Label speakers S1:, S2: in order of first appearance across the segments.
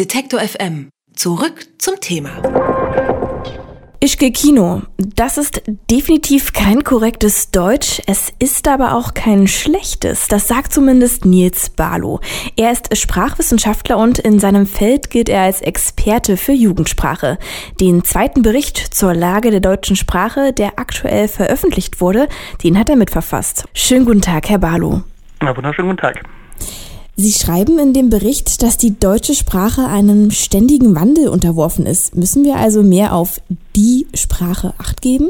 S1: Detektor FM. Zurück zum Thema.
S2: Ich gehe Kino. Das ist definitiv kein korrektes Deutsch. Es ist aber auch kein schlechtes. Das sagt zumindest Nils Barlow. Er ist Sprachwissenschaftler und in seinem Feld gilt er als Experte für Jugendsprache. Den zweiten Bericht zur Lage der deutschen Sprache, der aktuell veröffentlicht wurde, den hat er mitverfasst. Schönen guten Tag, Herr Barlow.
S3: Na, wunderschönen guten Tag.
S2: Sie schreiben in dem Bericht, dass die deutsche Sprache einem ständigen Wandel unterworfen ist. Müssen wir also mehr auf die Sprache acht geben?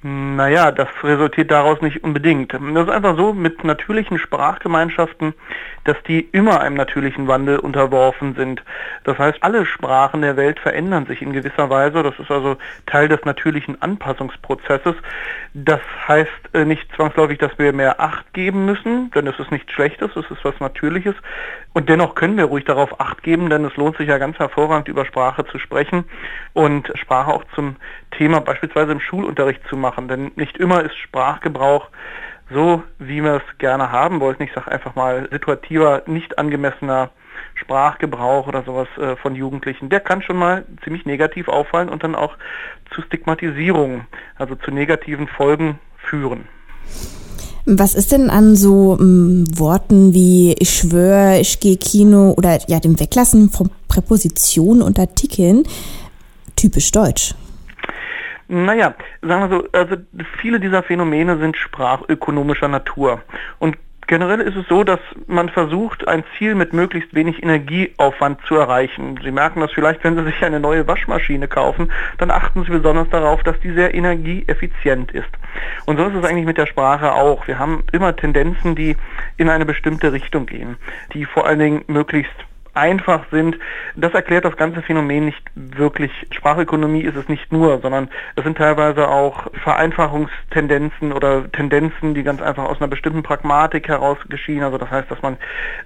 S3: Naja, das resultiert daraus nicht unbedingt. Das ist einfach so mit natürlichen Sprachgemeinschaften, dass die immer einem natürlichen Wandel unterworfen sind. Das heißt, alle Sprachen der Welt verändern sich in gewisser Weise. Das ist also Teil des natürlichen Anpassungsprozesses. Das heißt äh, nicht zwangsläufig, dass wir mehr Acht geben müssen, denn es ist nichts Schlechtes, es ist was Natürliches. Und dennoch können wir ruhig darauf Acht geben, denn es lohnt sich ja ganz hervorragend über Sprache zu sprechen und Sprache auch zum Thema beispielsweise im Schulunterricht zu machen. Denn nicht immer ist Sprachgebrauch so, wie wir es gerne haben wollten. Ich sage einfach mal situativer, nicht angemessener Sprachgebrauch oder sowas äh, von Jugendlichen, der kann schon mal ziemlich negativ auffallen und dann auch zu Stigmatisierung, also zu negativen Folgen führen.
S2: Was ist denn an so m, mm, Worten wie ich schwöre, ich gehe Kino oder ja dem Weglassen von Präpositionen und Artikeln typisch deutsch?
S3: Naja, sagen wir so, also viele dieser Phänomene sind sprachökonomischer Natur. Und generell ist es so, dass man versucht, ein Ziel mit möglichst wenig Energieaufwand zu erreichen. Sie merken das vielleicht, wenn Sie sich eine neue Waschmaschine kaufen, dann achten Sie besonders darauf, dass die sehr energieeffizient ist. Und so ist es eigentlich mit der Sprache auch. Wir haben immer Tendenzen, die in eine bestimmte Richtung gehen, die vor allen Dingen möglichst einfach sind. Das erklärt das ganze Phänomen nicht wirklich. Sprachökonomie ist es nicht nur, sondern es sind teilweise auch Vereinfachungstendenzen oder Tendenzen, die ganz einfach aus einer bestimmten Pragmatik heraus geschehen. Also das heißt, dass man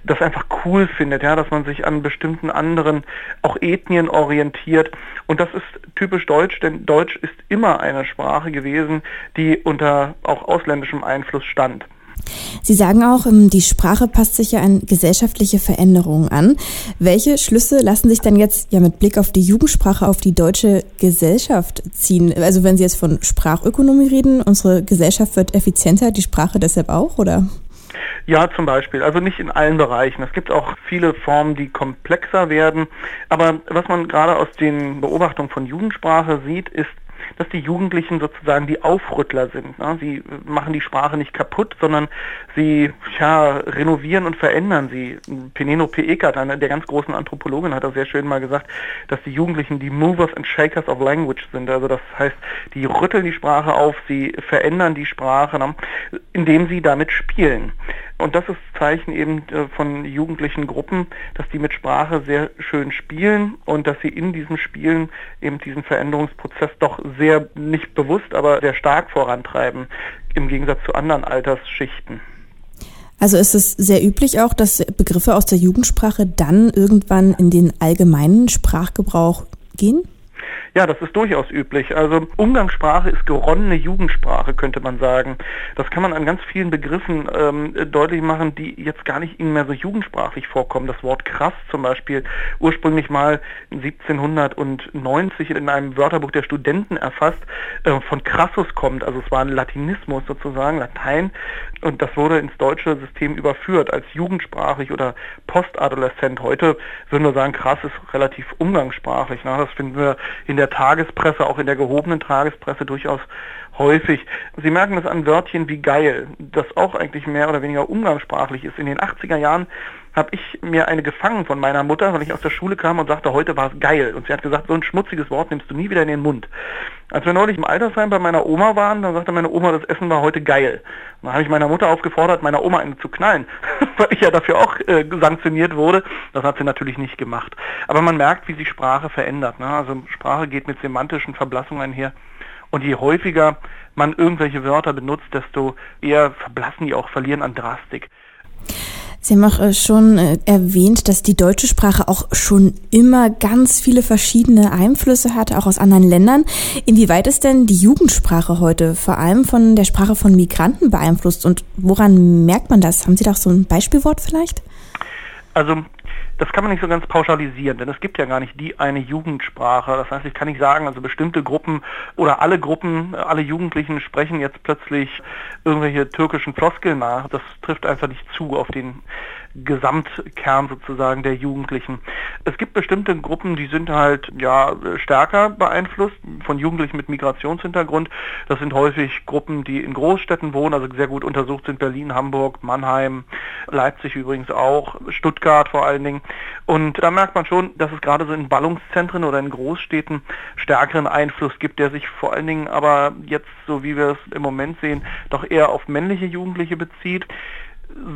S3: das einfach cool findet, ja, dass man sich an bestimmten anderen auch Ethnien orientiert. Und das ist typisch deutsch, denn Deutsch ist immer eine Sprache gewesen, die unter auch ausländischem Einfluss stand.
S2: Sie sagen auch, ähm, die Sprache passt sich ja an gesellschaftliche Veränderungen an. Welche Schlüsse lassen sich denn jetzt ja mit Blick auf die Jugendsprache auf die deutsche Gesellschaft ziehen? Also wenn Sie jetzt von Sprachökonomie reden, unsere Gesellschaft wird effizienter, die Sprache deshalb auch, oder?
S3: Ja, zum Beispiel. Also nicht in allen Bereichen. Es gibt auch viele Formen, die komplexer werden. Aber was man gerade aus den Beobachtungen von Jugendsprache sieht, ist, dass die Jugendlichen sozusagen die Aufrüttler sind. Ne? Sie machen die Sprache nicht kaputt, sondern sie ja, renovieren und verändern sie. Penelope Eckert, eine der ganz großen Anthropologen, hat das sehr schön mal gesagt, dass die Jugendlichen die Movers and Shakers of Language sind. Also das heißt, die rütteln die Sprache auf, sie verändern die Sprache, ne? indem sie damit spielen. Und das ist Zeichen eben äh, von jugendlichen Gruppen, dass die mit Sprache sehr schön spielen und dass sie in diesem Spielen eben diesen Veränderungsprozess doch sehr nicht bewusst, aber sehr stark vorantreiben, im Gegensatz zu anderen Altersschichten.
S2: Also ist es sehr üblich auch, dass Begriffe aus der Jugendsprache dann irgendwann in den allgemeinen Sprachgebrauch gehen?
S3: Ja, das ist durchaus üblich. Also Umgangssprache ist geronnene Jugendsprache, könnte man sagen. Das kann man an ganz vielen Begriffen ähm, deutlich machen, die jetzt gar nicht mehr so jugendsprachlich vorkommen. Das Wort krass zum Beispiel, ursprünglich mal 1790 in einem Wörterbuch der Studenten erfasst, äh, von Crassus kommt. Also es war ein Latinismus sozusagen, Latein. Und das wurde ins deutsche System überführt als jugendsprachlich oder postadoleszent. Heute würden wir sagen, krass ist relativ umgangssprachlich. Ne? Das finden wir in der der Tagespresse, auch in der gehobenen Tagespresse durchaus häufig. Sie merken das an Wörtchen wie geil, das auch eigentlich mehr oder weniger umgangssprachlich ist. In den 80er Jahren habe ich mir eine gefangen von meiner Mutter, weil ich aus der Schule kam und sagte, heute war es geil. Und sie hat gesagt, so ein schmutziges Wort nimmst du nie wieder in den Mund. Als wir neulich im Altersheim bei meiner Oma waren, dann sagte meine Oma, das Essen war heute geil. Dann habe ich meiner Mutter aufgefordert, meiner Oma eine zu knallen, weil ich ja dafür auch äh, sanktioniert wurde. Das hat sie natürlich nicht gemacht. Aber man merkt, wie sich Sprache verändert. Ne? Also Sprache geht mit semantischen Verblassungen einher. Und je häufiger man irgendwelche Wörter benutzt, desto eher verblassen die auch, verlieren an Drastik.
S2: Sie haben auch äh, schon äh, erwähnt, dass die deutsche Sprache auch schon immer ganz viele verschiedene Einflüsse hatte, auch aus anderen Ländern. Inwieweit ist denn die Jugendsprache heute vor allem von der Sprache von Migranten beeinflusst und woran merkt man das? Haben Sie da auch so ein Beispielwort vielleicht?
S3: Also Das kann man nicht so ganz pauschalisieren, denn es gibt ja gar nicht die eine Jugendsprache. Das heißt, ich kann nicht sagen, also bestimmte Gruppen oder alle Gruppen, alle Jugendlichen sprechen jetzt plötzlich irgendwelche türkischen Floskeln nach. Das trifft einfach nicht zu auf den Gesamtkern sozusagen der Jugendlichen. Es gibt bestimmte Gruppen, die sind halt ja stärker beeinflusst von Jugendlichen mit Migrationshintergrund. Das sind häufig Gruppen, die in Großstädten wohnen, also sehr gut untersucht sind Berlin, Hamburg, Mannheim, Leipzig übrigens auch, Stuttgart vor allen Dingen. Und da merkt man schon, dass es gerade so in Ballungszentren oder in Großstädten stärkeren Einfluss gibt, der sich vor allen Dingen aber jetzt, so wie wir es im Moment sehen, doch eher auf männliche Jugendliche bezieht.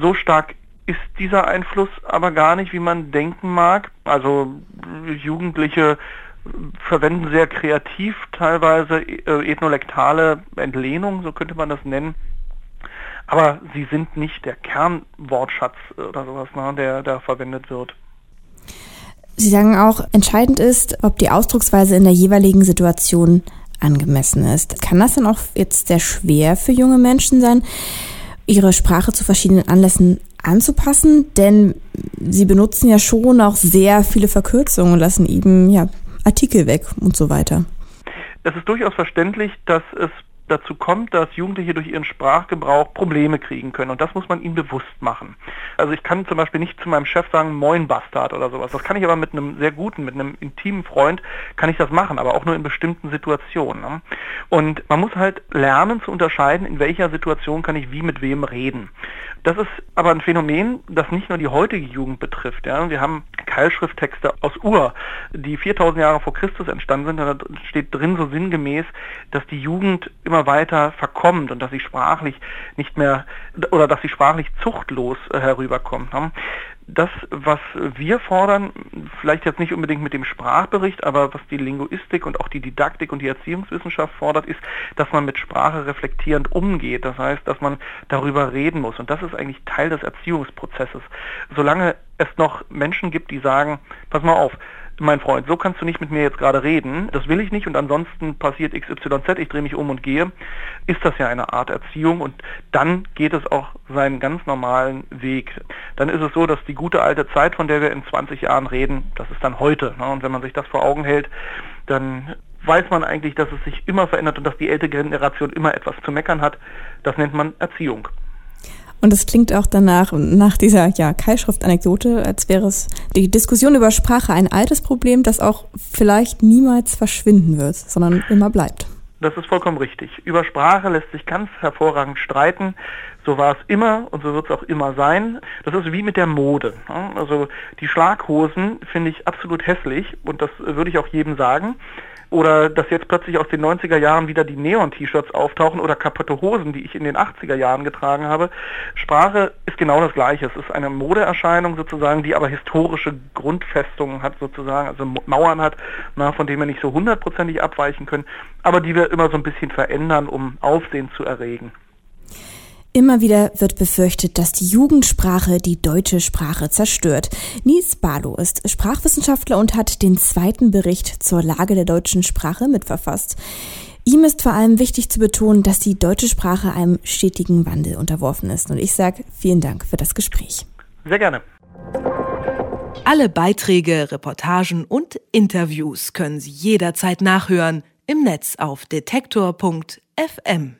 S3: So stark ist dieser Einfluss aber gar nicht, wie man denken mag. Also Jugendliche verwenden sehr kreativ teilweise äh, ethnolektale Entlehnung, so könnte man das nennen. Aber sie sind nicht der Kernwortschatz oder sowas, ne, der da verwendet wird.
S2: Sie sagen auch, entscheidend ist, ob die Ausdrucksweise in der jeweiligen Situation angemessen ist. Kann das dann auch jetzt sehr schwer für junge Menschen sein, ihre Sprache zu verschiedenen Anlässen anzupassen, denn sie benutzen ja schon auch sehr viele Verkürzungen und lassen eben ja Artikel weg und so weiter.
S3: Es ist durchaus verständlich, dass es dazu kommt, dass Jugendliche durch ihren Sprachgebrauch Probleme kriegen können. Und das muss man ihnen bewusst machen. Also ich kann zum Beispiel nicht zu meinem Chef sagen, moin Bastard oder sowas. Das kann ich aber mit einem sehr guten, mit einem intimen Freund, kann ich das machen, aber auch nur in bestimmten Situationen. Ne? Und man muss halt lernen zu unterscheiden, in welcher Situation kann ich wie mit wem reden. Das ist aber ein Phänomen, das nicht nur die heutige Jugend betrifft. Ja. Wir haben Keilschrifttexte aus Ur, die 4000 Jahre vor Christus entstanden sind. Da steht drin so sinngemäß, dass die Jugend immer weiter verkommt und dass sie sprachlich nicht mehr oder dass sie sprachlich zuchtlos äh, herüberkommt. Das, was wir fordern, vielleicht jetzt nicht unbedingt mit dem Sprachbericht, aber was die Linguistik und auch die Didaktik und die Erziehungswissenschaft fordert, ist, dass man mit Sprache reflektierend umgeht. Das heißt, dass man darüber reden muss. Und das ist eigentlich Teil des Erziehungsprozesses. Solange es noch Menschen gibt, die sagen, pass mal auf, mein Freund, so kannst du nicht mit mir jetzt gerade reden, das will ich nicht und ansonsten passiert XYZ, ich drehe mich um und gehe, ist das ja eine Art Erziehung und dann geht es auch seinen ganz normalen Weg. Dann ist es so, dass die gute alte Zeit, von der wir in 20 Jahren reden, das ist dann heute. Ne? Und wenn man sich das vor Augen hält, dann weiß man eigentlich, dass es sich immer verändert und dass die ältere Generation immer etwas zu meckern hat. Das nennt man Erziehung.
S2: Und es klingt auch danach, nach dieser ja, Keilschrift-Anekdote, als wäre es die Diskussion über Sprache ein altes Problem, das auch vielleicht niemals verschwinden wird, sondern immer bleibt.
S3: Das ist vollkommen richtig. Über Sprache lässt sich ganz hervorragend streiten. So war es immer und so wird es auch immer sein. Das ist wie mit der Mode. Also die Schlaghosen finde ich absolut hässlich und das würde ich auch jedem sagen oder dass jetzt plötzlich aus den 90er Jahren wieder die Neon-T-Shirts auftauchen oder kaputte Hosen, die ich in den 80er Jahren getragen habe. Sprache ist genau das Gleiche. Es ist eine Modeerscheinung sozusagen, die aber historische Grundfestungen hat sozusagen, also Mauern hat, na, von denen wir nicht so hundertprozentig abweichen können, aber die wir immer so ein bisschen verändern, um Aufsehen zu erregen.
S2: Immer wieder wird befürchtet, dass die Jugendsprache die deutsche Sprache zerstört. Nies Barlow ist Sprachwissenschaftler und hat den zweiten Bericht zur Lage der deutschen Sprache mitverfasst. Ihm ist vor allem wichtig zu betonen, dass die deutsche Sprache einem stetigen Wandel unterworfen ist. Und ich sage vielen Dank für das Gespräch.
S3: Sehr gerne.
S1: Alle Beiträge, Reportagen und Interviews können Sie jederzeit nachhören im Netz auf detektor.fm.